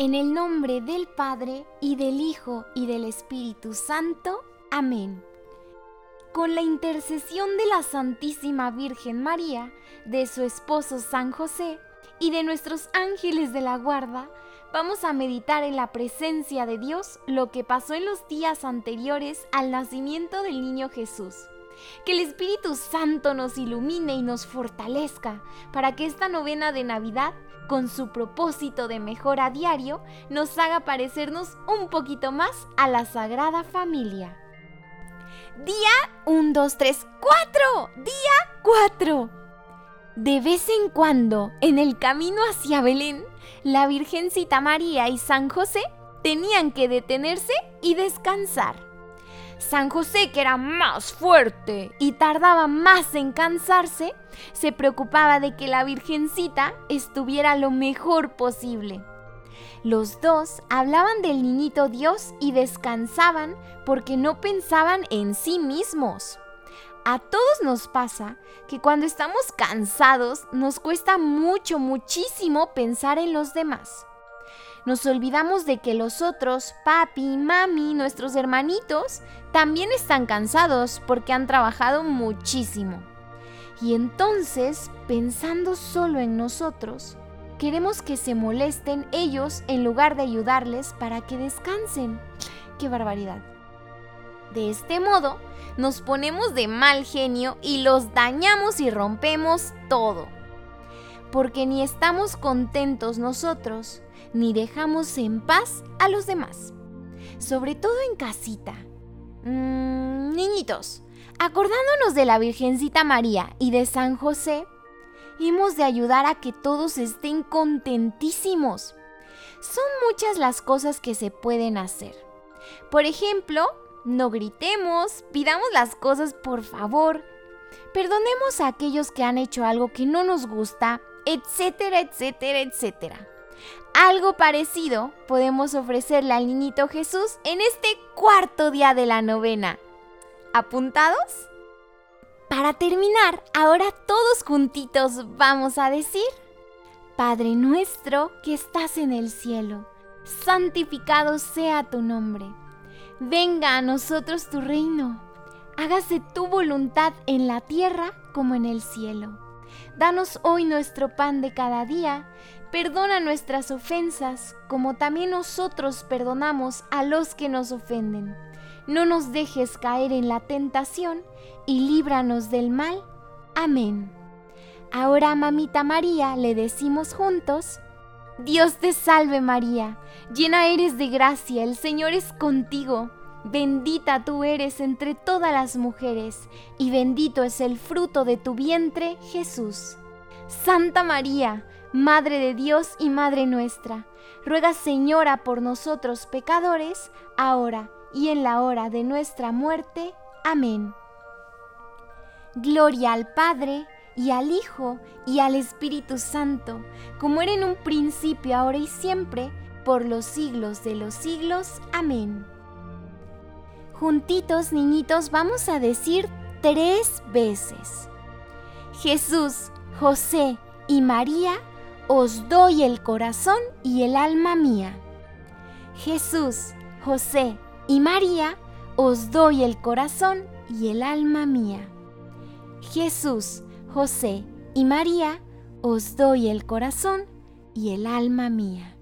En el nombre del Padre, y del Hijo, y del Espíritu Santo. Amén. Con la intercesión de la Santísima Virgen María, de su esposo San José, y de nuestros ángeles de la guarda, vamos a meditar en la presencia de Dios lo que pasó en los días anteriores al nacimiento del niño Jesús. Que el Espíritu Santo nos ilumine y nos fortalezca para que esta novena de Navidad, con su propósito de mejora diario, nos haga parecernos un poquito más a la Sagrada Familia. Día 1, 2, 3, 4. Día 4. De vez en cuando, en el camino hacia Belén, la Virgencita María y San José tenían que detenerse y descansar. San José, que era más fuerte y tardaba más en cansarse, se preocupaba de que la Virgencita estuviera lo mejor posible. Los dos hablaban del niñito Dios y descansaban porque no pensaban en sí mismos. A todos nos pasa que cuando estamos cansados nos cuesta mucho, muchísimo pensar en los demás nos olvidamos de que los otros, papi, mami, nuestros hermanitos, también están cansados porque han trabajado muchísimo. Y entonces, pensando solo en nosotros, queremos que se molesten ellos en lugar de ayudarles para que descansen. ¡Qué barbaridad! De este modo, nos ponemos de mal genio y los dañamos y rompemos todo. Porque ni estamos contentos nosotros, ni dejamos en paz a los demás. Sobre todo en casita. Mm, niñitos, acordándonos de la Virgencita María y de San José, hemos de ayudar a que todos estén contentísimos. Son muchas las cosas que se pueden hacer. Por ejemplo, no gritemos, pidamos las cosas por favor, perdonemos a aquellos que han hecho algo que no nos gusta, etcétera, etcétera, etcétera. Algo parecido podemos ofrecerle al niñito Jesús en este cuarto día de la novena. ¿Apuntados? Para terminar, ahora todos juntitos vamos a decir, Padre nuestro que estás en el cielo, santificado sea tu nombre. Venga a nosotros tu reino. Hágase tu voluntad en la tierra como en el cielo. Danos hoy nuestro pan de cada día Perdona nuestras ofensas, como también nosotros perdonamos a los que nos ofenden. No nos dejes caer en la tentación y líbranos del mal. Amén. Ahora, mamita María, le decimos juntos, Dios te salve María, llena eres de gracia, el Señor es contigo. Bendita tú eres entre todas las mujeres, y bendito es el fruto de tu vientre, Jesús. Santa María, Madre de Dios y Madre nuestra, ruega Señora por nosotros pecadores, ahora y en la hora de nuestra muerte. Amén. Gloria al Padre, y al Hijo, y al Espíritu Santo, como era en un principio, ahora y siempre, por los siglos de los siglos. Amén. Juntitos, niñitos, vamos a decir tres veces. Jesús, José y María, os doy el corazón y el alma mía. Jesús, José y María, os doy el corazón y el alma mía. Jesús, José y María, os doy el corazón y el alma mía.